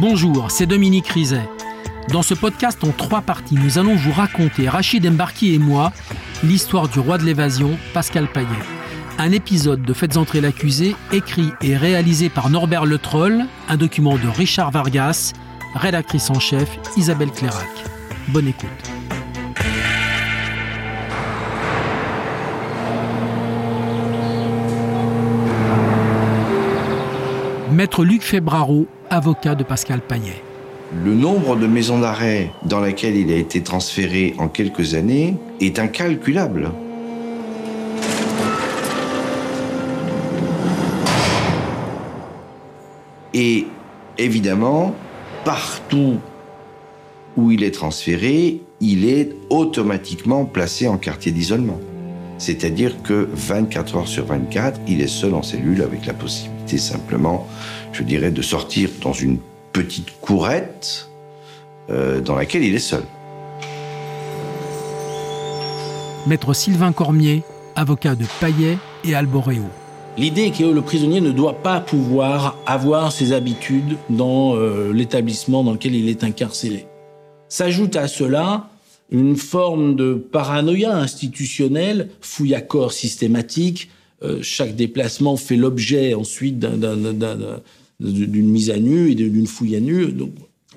Bonjour, c'est Dominique Rizet. Dans ce podcast en trois parties, nous allons vous raconter, Rachid Embarki et moi, l'histoire du roi de l'évasion, Pascal Payet. Un épisode de Faites entrer l'accusé, écrit et réalisé par Norbert Le Troll, un document de Richard Vargas, rédactrice en chef Isabelle Clairac. Bonne écoute. Maître Luc Febraro, avocat de Pascal Payet. Le nombre de maisons d'arrêt dans lesquelles il a été transféré en quelques années est incalculable. Et évidemment, partout où il est transféré, il est automatiquement placé en quartier d'isolement. C'est-à-dire que 24 heures sur 24, il est seul en cellule avec la possibilité simplement, je dirais, de sortir dans une petite courette euh, dans laquelle il est seul. Maître Sylvain Cormier, avocat de Payet et Alboréo. L'idée est que le prisonnier ne doit pas pouvoir avoir ses habitudes dans euh, l'établissement dans lequel il est incarcéré. S'ajoute à cela une forme de paranoïa institutionnelle, fouille à corps systématique. Euh, chaque déplacement fait l'objet ensuite d'une mise à nu et d'une fouille à nu.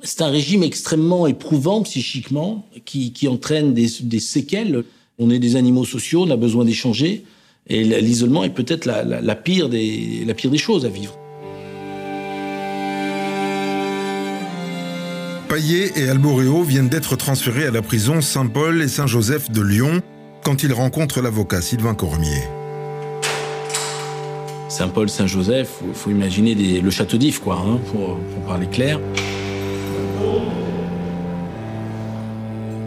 c'est un régime extrêmement éprouvant psychiquement qui, entraîne des, des, séquelles. On est des animaux sociaux, on a besoin d'échanger. Et l'isolement est peut-être la, pire des, la pire des choses à vivre. Payet et Alboréo viennent d'être transférés à la prison Saint-Paul et Saint-Joseph de Lyon quand ils rencontrent l'avocat Sylvain Cormier. Saint-Paul, Saint-Joseph, il faut, imaginer le château d'If, quoi, hein, pour parler clair.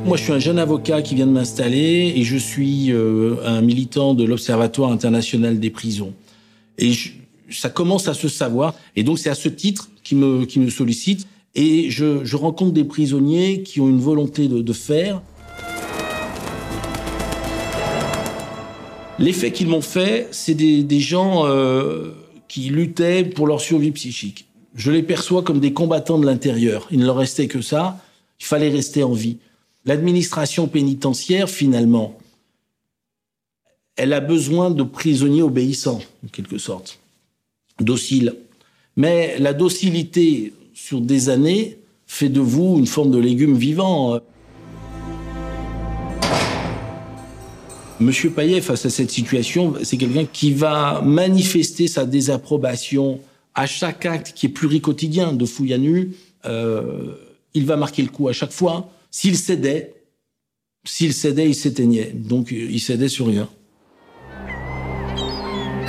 Moi, je suis un jeune avocat qui vient de m'installer et je suis euh, un militant de l'Observatoire international des prisons. Et ça commence à se savoir. Et donc, c'est à ce titre qui me, qui me sollicite. Et je, rencontre des prisonniers qui ont une volonté de, de faire. L'effet qu'ils m'ont fait, c'est des, des, gens euh, qui luttaient pour leur survie psychique. Je les perçois comme des combattants de l'intérieur. Il ne leur restait que ça. Il fallait rester en vie. L'administration pénitentiaire, finalement, elle a besoin de prisonniers obéissants, en quelque sorte, dociles. Mais la docilité sur des années fait de vous une forme de légume vivant. Monsieur Payet, face à cette situation, c'est quelqu'un qui va manifester sa désapprobation à chaque acte qui est pluricotidien de fouille à nu. Euh, il va marquer le coup à chaque fois. S'il cédait, s'il cédait, il s'éteignait. Donc il cédait sur rien.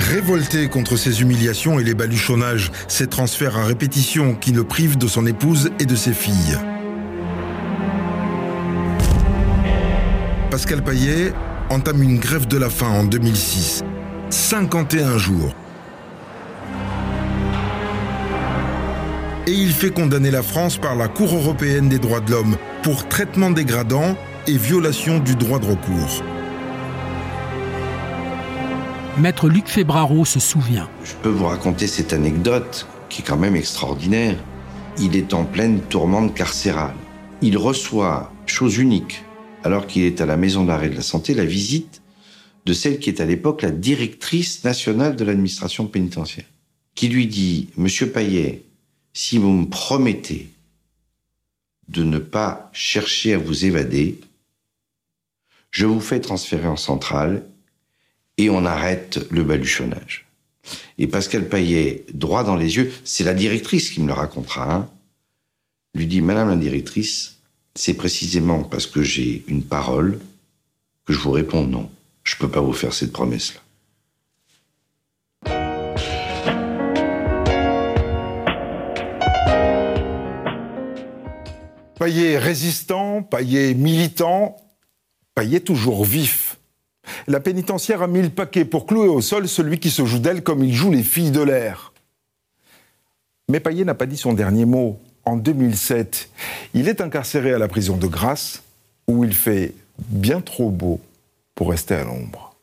Révolté contre ces humiliations et les baluchonnages, ces transferts à répétition qui le privent de son épouse et de ses filles. Pascal Payet entame une grève de la faim en 2006. 51 jours. et il fait condamner la France par la Cour européenne des droits de l'homme pour traitement dégradant et violation du droit de recours. Maître Luc Febraro se souvient. Je peux vous raconter cette anecdote qui est quand même extraordinaire. Il est en pleine tourmente carcérale. Il reçoit, chose unique, alors qu'il est à la maison d'arrêt de la santé, la visite de celle qui est à l'époque la directrice nationale de l'administration pénitentiaire, qui lui dit Monsieur Payet, si vous me promettez de ne pas chercher à vous évader, je vous fais transférer en centrale et on arrête le baluchonnage. Et Pascal Payet, droit dans les yeux, c'est la directrice qui me le racontera, hein, lui dit, Madame la directrice, c'est précisément parce que j'ai une parole que je vous réponds non. Je ne peux pas vous faire cette promesse-là. Payet résistant, Payet militant, Payet toujours vif. La pénitentiaire a mis le paquet pour clouer au sol celui qui se joue d'elle comme il joue les filles de l'air. Mais Payet n'a pas dit son dernier mot. En 2007, il est incarcéré à la prison de Grasse, où il fait bien trop beau pour rester à l'ombre.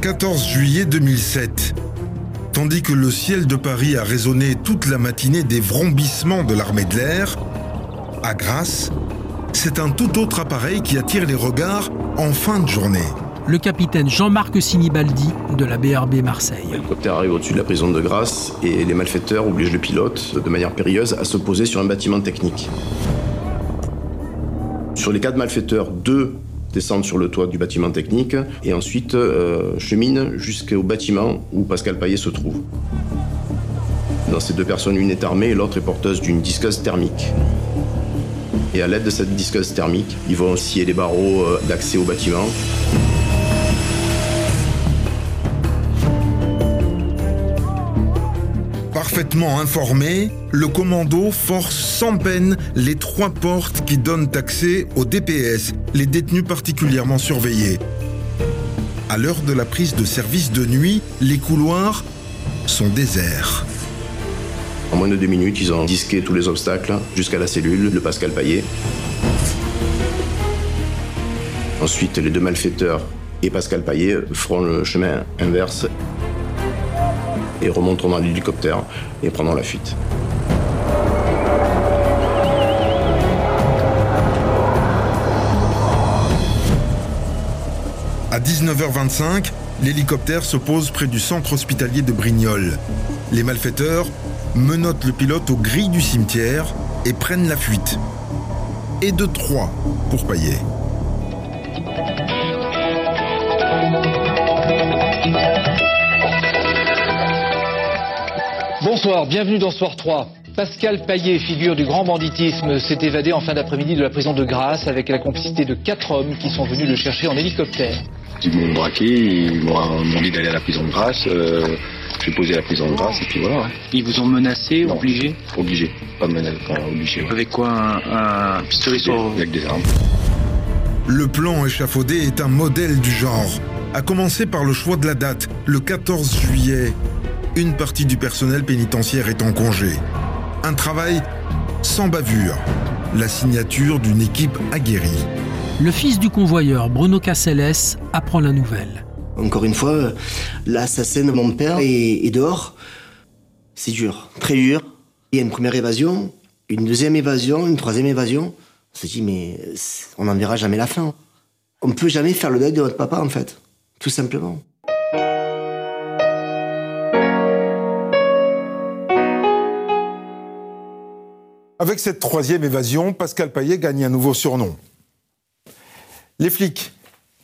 14 juillet 2007. Tandis que le ciel de Paris a résonné toute la matinée des vrombissements de l'armée de l'air, à Grasse, c'est un tout autre appareil qui attire les regards en fin de journée. Le capitaine Jean-Marc Sinibaldi de la BRB Marseille. L'hélicoptère arrive au-dessus de la prison de Grasse et les malfaiteurs obligent le pilote, de manière périlleuse, à se poser sur un bâtiment technique. Sur les quatre malfaiteurs, deux descendent sur le toit du bâtiment technique et ensuite euh, cheminent jusqu'au bâtiment où Pascal Paillet se trouve. Dans ces deux personnes, une est armée et l'autre est porteuse d'une disqueuse thermique. Et à l'aide de cette disqueuse thermique, ils vont scier les barreaux euh, d'accès au bâtiment. Parfaitement informé, le commando force sans peine les trois portes qui donnent accès au DPS, les détenus particulièrement surveillés. À l'heure de la prise de service de nuit, les couloirs sont déserts. Moins de deux minutes, ils ont disqué tous les obstacles jusqu'à la cellule de Pascal Paillet. Ensuite, les deux malfaiteurs et Pascal Paillet feront le chemin inverse et remonteront dans l'hélicoptère et prendront la fuite. À 19h25, l'hélicoptère se pose près du centre hospitalier de Brignoles. Les malfaiteurs menottent le pilote aux grilles du cimetière et prennent la fuite. Et de trois pour payer. Bonsoir, bienvenue dans Soir 3. Pascal Paillet, figure du grand banditisme, s'est évadé en fin d'après-midi de la prison de Grasse avec la complicité de quatre hommes qui sont venus le chercher en hélicoptère. Ils m'ont braqué, ils m'ont dit d'aller à la prison de Grasse. Euh, J'ai posé à la prison de Grasse et puis voilà. hein. Ils vous ont menacé, Non. obligé? Obligé. Pas menacé, pas obligé. ouais. Avec quoi un, un pistolet sur Avec des armes. Le plan échafaudé est un modèle du genre. À commencer par le choix de la date, le 14 juillet. Une partie du personnel pénitentiaire est en congé. Un travail sans bavure. La signature d'une équipe aguerrie. Le fils du convoyeur, Bruno Caceles, apprend la nouvelle. Encore une fois, l'assassin de mon père est, est dehors. C'est dur, très dur. Il y a une première évasion, une deuxième évasion, une troisième évasion. On se dit, mais on n'en verra jamais la fin. On ne peut jamais faire le deuil de votre papa, en fait. Tout simplement. Avec cette troisième évasion, Pascal Paillet gagne un nouveau surnom. Les flics,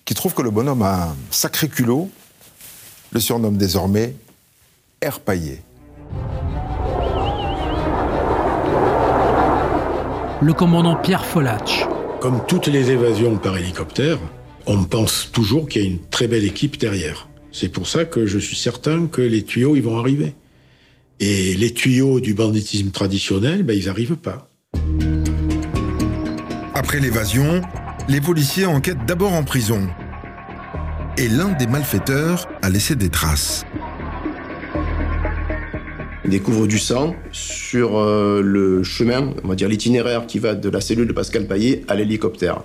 qui trouvent que le bonhomme a un sacré culot, le surnomment désormais Air Paillet. Le commandant Pierre Folach. Comme toutes les évasions par hélicoptère, on pense toujours qu'il y a une très belle équipe derrière. C'est pour ça que je suis certain que les tuyaux, ils vont arriver. Et les tuyaux du banditisme traditionnel, ben, ils n'arrivent pas. Après l'évasion, les policiers enquêtent d'abord en prison. Et l'un des malfaiteurs a laissé des traces. Ils découvrent du sang sur euh, le chemin, on va dire l'itinéraire qui va de la cellule de Pascal Paillet à l'hélicoptère.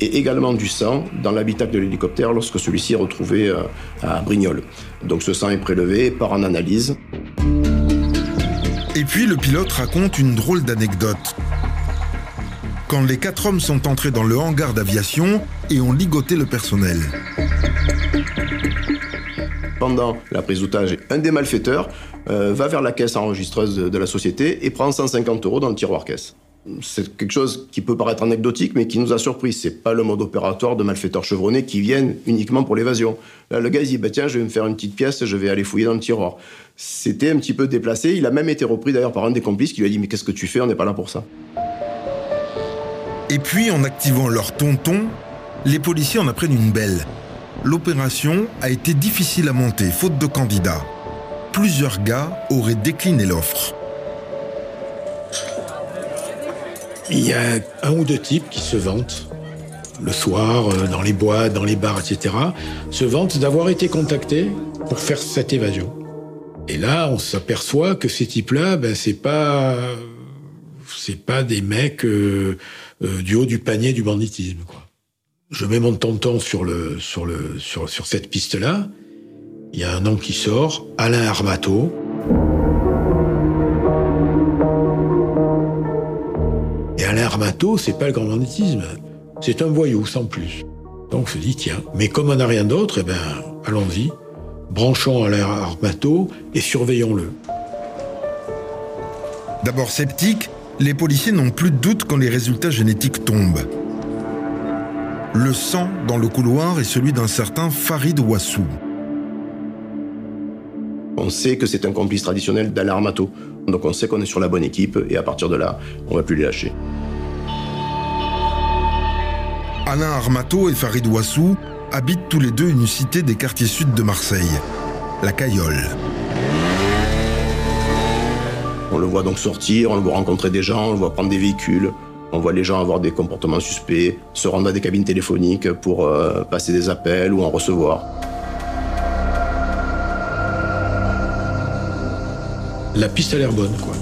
Et également du sang dans l'habitacle de l'hélicoptère lorsque celui-ci est retrouvé euh, à Brignoles. Donc ce sang est prélevé par en analyse. Et puis le pilote raconte une drôle d'anecdote. Quand les quatre hommes sont entrés dans le hangar d'aviation et ont ligoté le personnel. Pendant la prise d'otage, un des malfaiteurs euh, va vers la caisse enregistreuse de, de la société et prend 150 euros dans le tiroir caisse. C'est quelque chose qui peut paraître anecdotique, mais qui nous a surpris. C'est pas le mode opératoire de malfaiteurs chevronnés qui viennent uniquement pour l'évasion. Là, le gars, il dit, bah, tiens, je vais me faire une petite pièce, je vais aller fouiller dans le tiroir. C'était un petit peu déplacé. Il a même été repris d'ailleurs par un des complices qui lui a dit, mais qu'est-ce que tu fais? On n'est pas là pour ça. Et puis, en activant leur tonton, les policiers en apprennent une belle. L'opération a été difficile à monter, faute de candidats. Plusieurs gars auraient décliné l'offre. Il y a un ou deux types qui se vantent, le soir, euh, dans les boîtes, dans les bars, etc., se vantent d'avoir été contactés pour faire cette évasion. Et là, on s'aperçoit que ces types-là, ben, c'est pas, c'est pas des mecs euh, euh, du haut du panier du banditisme, quoi. Je mets mon tonton sur le, sur le, sur, sur cette piste-là. il y a un nom qui sort, Alain Armato. C'est pas le grand banditisme, c'est un voyou sans plus. Donc je dis tiens, mais comme on n'a rien d'autre, eh ben allons-y, branchons Alain Armato et surveillons-le. D'abord sceptiques, les policiers n'ont plus de doute quand les résultats génétiques tombent. Le sang dans le couloir est celui d'un certain Farid Ouassou. On sait que c'est un complice traditionnel d'Alain Armato. Donc on sait qu'on est sur la bonne équipe et à partir de là, on va plus les lâcher. Alain Armato et Farid Ouassou habitent tous les deux une cité des quartiers sud de Marseille, la Cayolle. On le voit donc sortir, on le voit rencontrer des gens, on le voit prendre des véhicules, on voit les gens avoir des comportements suspects, se rendre à des cabines téléphoniques pour euh, passer des appels ou en recevoir. La piste a l'air bonne, quoi.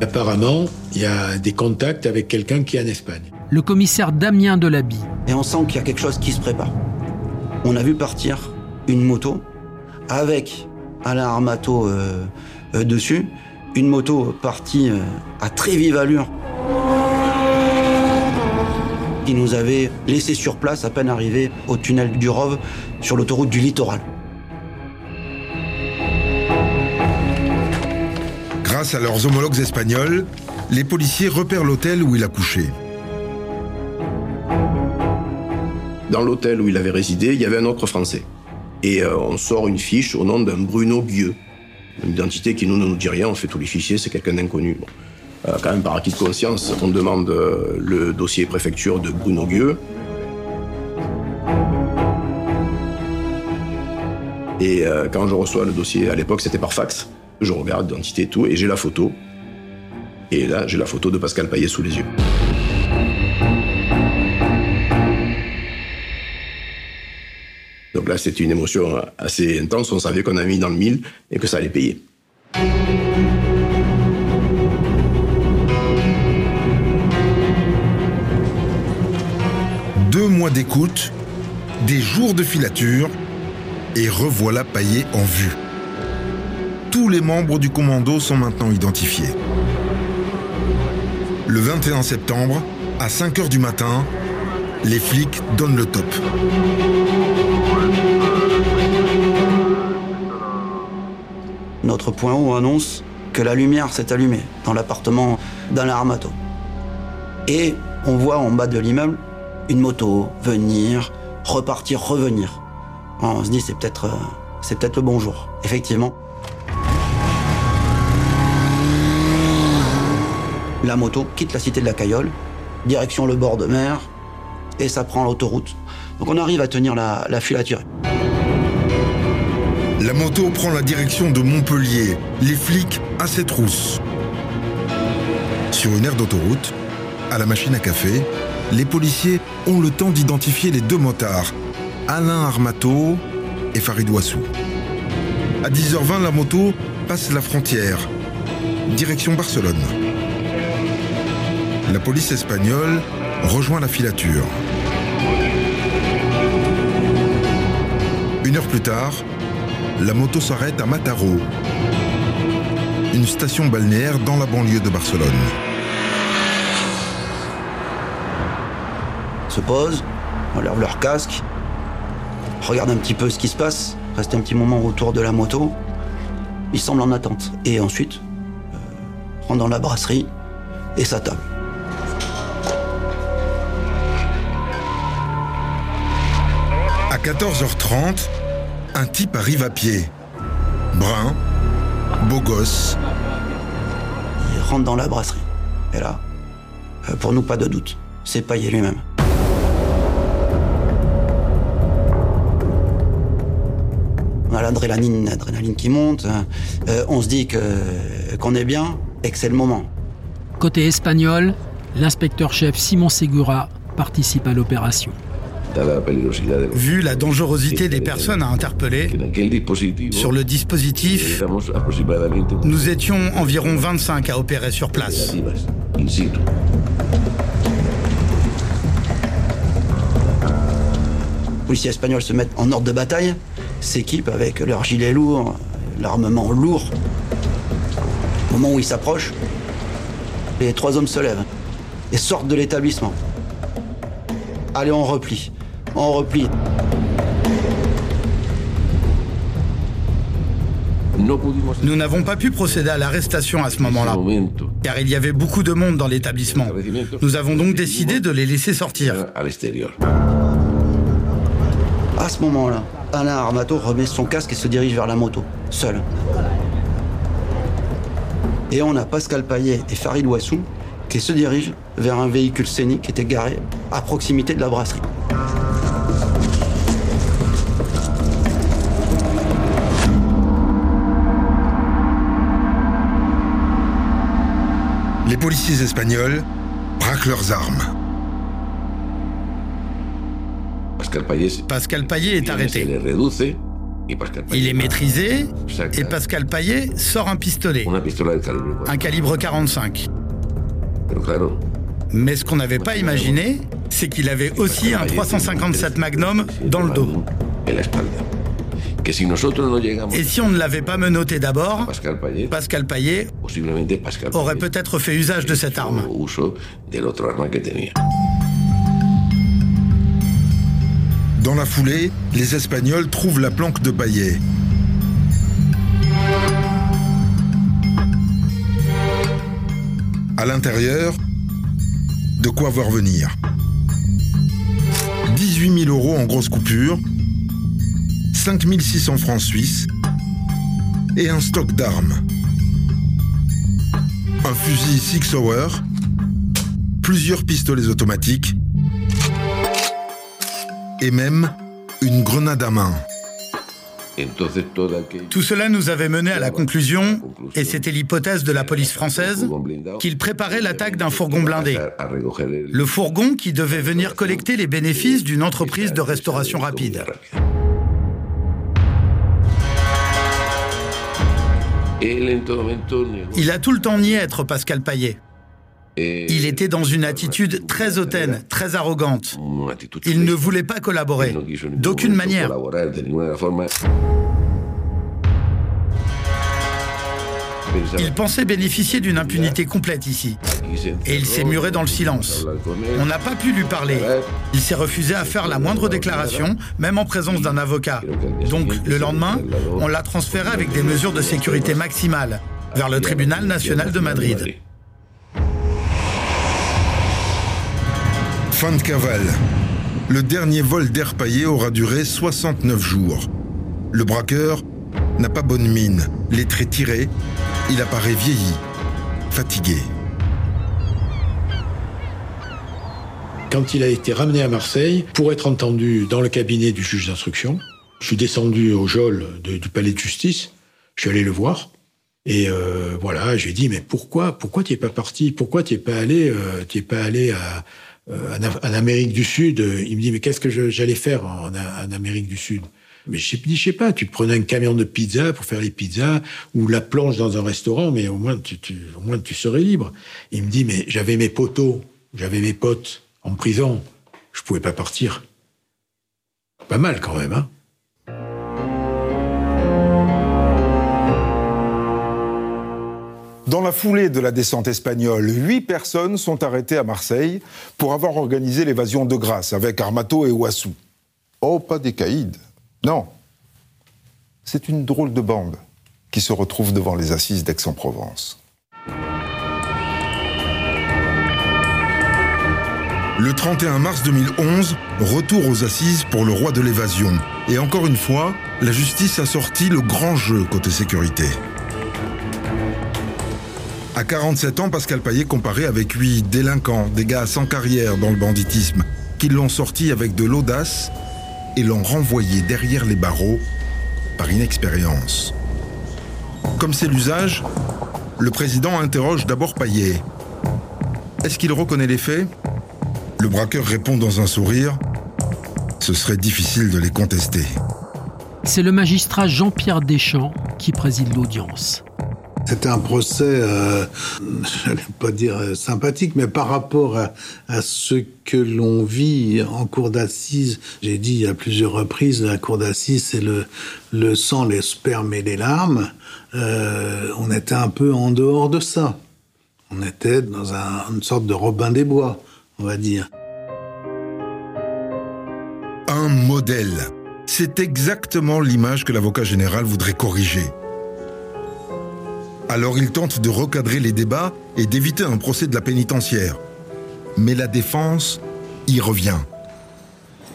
Apparemment, il y a des contacts avec quelqu'un qui est en Espagne. Le commissaire Damien Delaby. Et on sent qu'il y a quelque chose qui se prépare. On a vu partir une moto avec Alain Armato euh, euh, dessus. Une moto partie euh, à très vive allure qui nous avait laissé sur place à peine arrivé au tunnel du Rove sur l'autoroute du littoral. Grâce à leurs homologues espagnols, les policiers repèrent l'hôtel où il a couché. Dans l'hôtel où il avait résidé, il y avait un autre Français. Et euh, on sort une fiche au nom d'un Bruno Guieux. Une identité qui nous ne nous dit rien, on fait tous les fichiers, c'est quelqu'un d'inconnu. Euh, quand même par acquis de conscience, on demande euh, le dossier préfecture de Bruno Guieux. Et quand je reçois le dossier, à l'époque c'était par fax, je regarde l'identité et tout, et j'ai la photo. Et là, j'ai la photo de Pascal Payet sous les yeux. Là, c'était une émotion assez intense. On savait qu'on a mis dans le mille et que ça allait payer. Deux mois d'écoute, des jours de filature, et revoilà Payet en vue. Tous les membres du commando sont maintenant identifiés. Le 21 septembre, à 5 h du matin, les flics donnent le top. Notre point haut annonce que la lumière s'est allumée dans l'appartement d'Alain Armato. Et on voit en bas de l'immeuble une moto venir, repartir, revenir. On se dit c'est peut-être euh, c'est peut-être le bonjour. Effectivement. La moto quitte la cité de la Cayolle, direction le bord de mer, et ça prend l'autoroute. Donc on arrive à tenir la, la filature. La moto prend la direction de Montpellier, les flics à ses trousses. Sur une aire d'autoroute, à la machine à café, les policiers ont le temps d'identifier les deux motards, Alain Armato et Farid Ouassou. À 10h20, la moto passe la frontière, direction Barcelone. La police espagnole rejoint la filature. Une heure plus tard, la moto s'arrête à Mataro, une station balnéaire dans la banlieue de Barcelone. Se posent, enlèvent leur casque, regardent un petit peu ce qui se passe, restent un petit moment autour de la moto. Ils semblent en attente. Et ensuite, euh, rentrent dans la brasserie et ça 14h30, un type arrive à pied. Brun, beau gosse. Il rentre dans la brasserie. Et là, euh, pour nous, pas de doute, c'est Payet lui-même. On a l'adrénaline, l'adrénaline qui monte. Euh, on se dit que qu'on est bien et que c'est le moment. Côté espagnol, l'inspecteur-chef Simon Segura participe à l'opération. Vu la dangerosité des personnes à interpeller, sur le dispositif, nous étions environ 25 à opérer sur place. Les policiers espagnols se mettent en ordre de bataille s'équipent avec leurs gilets lourds, l'armement lourd. Au moment où ils s'approchent, les trois hommes se lèvent et sortent de l'établissement. Allez, on replie. On replie. Nous n'avons pas pu procéder à l'arrestation à ce moment-là, car il y avait beaucoup de monde dans l'établissement. Nous avons donc décidé de les laisser sortir. À ce moment-là, Alain Armato remet son casque et se dirige vers la moto, seul. Et on a Pascal Payet et Farid Ouassou qui se dirigent vers un véhicule scénique qui était garé à proximité de la brasserie. Les policiers espagnols braquent leurs armes. Pascal Payet est arrêté. Il est maîtrisé et Pascal Payet sort un pistolet, un calibre 45. Mais ce qu'on n'avait pas imaginé, c'est qu'il avait aussi un 357 Magnum dans le dos. Et si on ne l'avait pas menotté d'abord, Pascal Payet aurait peut-être fait usage de cette arme. Dans la foulée, les Espagnols trouvent la planque de Payet. À l'intérieur, de quoi voir venir. 18 000 euros en grosse coupure, 5 600 francs suisses et un stock d'armes. Un fusil Six Hour, plusieurs pistolets automatiques et même une grenade à main. Tout cela nous avait mené à la conclusion, et c'était l'hypothèse de la police française, qu'il préparait l'attaque d'un fourgon blindé. Le fourgon qui devait venir collecter les bénéfices d'une entreprise de restauration rapide. Il a tout le temps nié être Pascal Payet. Il était dans une attitude très hautaine, très arrogante. Il ne voulait pas collaborer, d'aucune manière. Il pensait bénéficier d'une impunité complète ici. Et il s'est muré dans le silence. On n'a pas pu lui parler. Il s'est refusé à faire la moindre déclaration, même en présence d'un avocat. Donc, le lendemain, on l'a transféré avec des mesures de sécurité maximales vers le tribunal national de Madrid. Fin de cavale. Le dernier vol d'air paillé aura duré 69 jours. Le braqueur n'a pas bonne mine, les traits tirés, il apparaît vieilli, fatigué. Quand il a été ramené à Marseille pour être entendu dans le cabinet du juge d'instruction, je suis descendu au geôle du palais de justice, je suis allé le voir. Et euh, voilà, je lui ai dit, mais pourquoi, pourquoi tu n'es pas parti? Pourquoi tu n'es pas allé, euh, pas allé à, euh, en, Amérique du Sud, euh, il me dit mais qu'est-ce que j'allais faire en, Amérique du Sud? Mais je dis je sais pas, tu prenais un camion de pizza pour faire les pizzas ou la planche dans un restaurant, mais au moins tu, au moins tu serais libre. Il me dit mais j'avais mes poteaux, j'avais mes potes en prison, je pouvais pas partir. Pas mal quand même, hein Dans la foulée de la descente espagnole, huit personnes sont arrêtées à Marseille pour avoir organisé l'évasion de Grasse avec Armato et Ouassou. Oh, pas des caïds. Non. C'est une drôle de bande qui se retrouve devant les assises d'Aix-en-Provence. Le 31 mars 2011, retour aux assises pour le roi de l'évasion. Et encore une fois, la justice a sorti le grand jeu côté sécurité. À 47 ans, Pascal Payet comparé avec huit délinquants, des gars sans carrière dans le banditisme, qui l'ont sorti avec de l'audace et l'ont renvoyé derrière les barreaux par inexpérience. Comme c'est l'usage, le président interroge d'abord Payet. Est-ce qu'il reconnaît les faits? Le braqueur répond dans un sourire Ce serait difficile de les contester. C'est le magistrat Jean-Pierre Deschamps qui préside l'audience. C'était un procès, euh, je n'allais pas dire euh, sympathique, mais par rapport à, ce que l'on vit en cour d'assises, j'ai dit à plusieurs reprises, la cour d'assises, c'est le, le sang, les spermes et les larmes. Euh, on était un peu en dehors de ça. On était dans une sorte de Robin des Bois, on va dire. Un modèle. C'est exactement l'image que l'avocat général voudrait corriger. Alors il tente de recadrer les débats et d'éviter un procès de la pénitentiaire. Mais la défense y revient.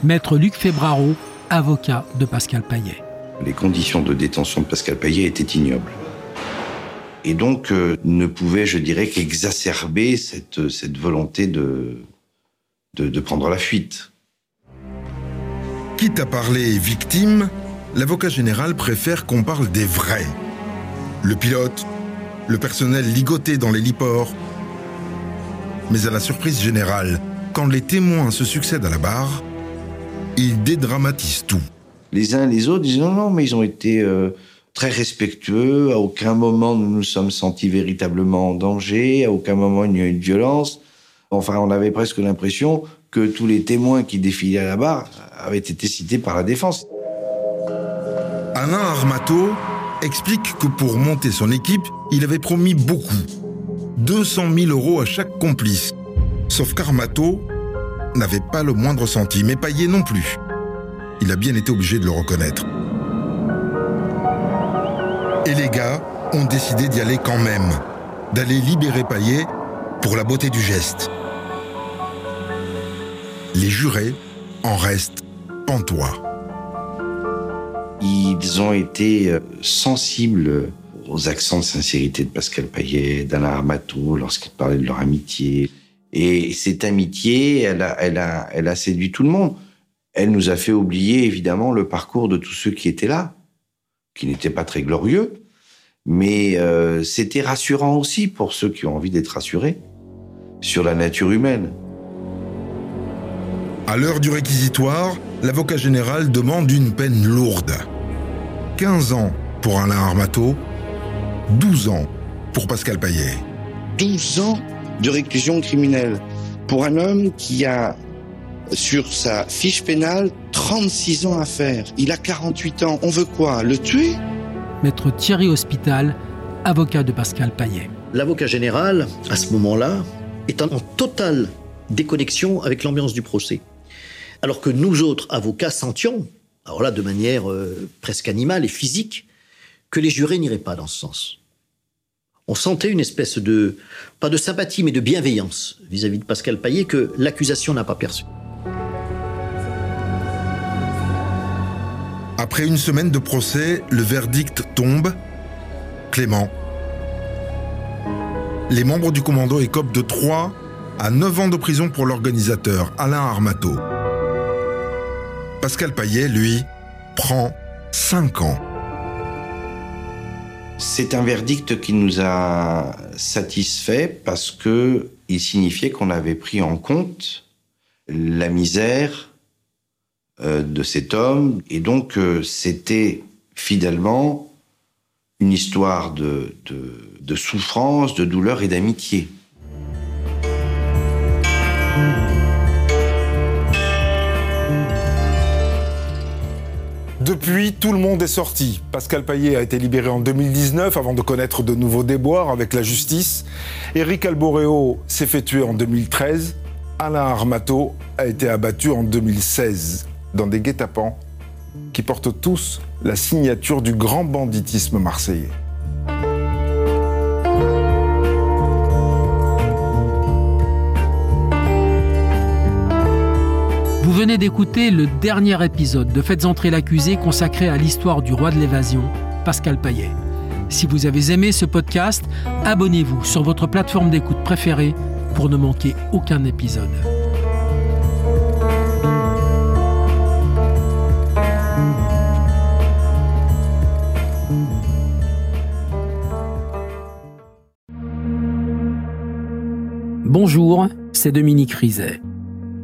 Maître Luc Febraro, avocat de Pascal Paillet. Les conditions de détention de Pascal Paillet étaient ignobles. Et donc euh, ne pouvait, je dirais, qu'exacerber cette, cette volonté de, de, de prendre la fuite. Quitte à parler victime, l'avocat général préfère qu'on parle des vrais. Le pilote, le personnel ligoté dans les liports. Mais à la surprise générale, quand les témoins se succèdent à la barre, ils dédramatisent tout. Les uns et les autres disent non, non, mais ils ont été euh, très respectueux. À aucun moment nous nous sommes sentis véritablement en danger. À aucun moment il n'y a eu de violence. Enfin, on avait presque l'impression que tous les témoins qui défilaient à la barre avaient été cités par la défense. Alain Armato explique que pour monter son équipe, il avait promis beaucoup. 200 000 euros à chaque complice. Sauf qu'Armato n'avait pas le moindre centime, et Payet non plus. Il a bien été obligé de le reconnaître. Et les gars ont décidé d'y aller quand même, d'aller libérer Payet pour la beauté du geste. Les jurés en restent pantois ils ont été euh, sensibles aux accents de sincérité de Pascal Payet, d'Alain Armato, lorsqu'ils parlaient de leur amitié. Et cette amitié, elle a, séduit tout le monde. Elle nous a fait oublier, évidemment, le parcours de tous ceux qui étaient là, qui n'étaient pas très glorieux. Mais euh, c'était rassurant aussi pour ceux qui ont envie d'être rassurés sur la nature humaine. À l'heure du réquisitoire, l'avocat général demande une peine lourde. 15 ans pour Alain Armato, 12 ans pour Pascal Payet. 12 ans de réclusion criminelle pour un homme qui a sur sa fiche pénale 36 ans à faire. Il a 48 ans. On veut quoi? Le tuer? Maître Thierry Hospital, avocat de Pascal Payet. L'avocat général, à ce moment-là, est en totale déconnexion avec l'ambiance du procès. Alors que nous autres avocats sentions, alors là de manière euh, presque animale et physique, que les jurés n'iraient pas dans ce sens. On sentait une espèce de, pas de sympathie, mais de bienveillance vis-à-vis de Pascal Paillet que l'accusation n'a pas perçu. Après une semaine de procès, le verdict tombe. Clément. Les membres du commando écopent de 3 à 9 ans de prison pour l'organisateur, Alain Armato. Pascal Payet, lui, prend 5 ans. C'est un verdict qui nous a satisfait parce que il signifiait qu'on avait pris en compte la misère euh, de cet homme et donc euh, c'était fidèlement une histoire de souffrance, de douleur et d'amitié. Depuis, tout le monde est sorti. Pascal Payet a été libéré en 2019 avant de connaître de nouveaux déboires avec la justice. Éric Alboréo s'est fait tuer en 2013. Alain Armato a été abattu en 2016 dans des guet-apens qui portent tous la signature du grand banditisme marseillais. Vous venez d'écouter le dernier épisode de Faites entrer l'accusé consacré à l'histoire du roi de l'évasion, Pascal Payet. Si vous avez aimé ce podcast, abonnez-vous sur votre plateforme d'écoute préférée pour ne manquer aucun épisode. Bonjour, c'est Dominique Rizet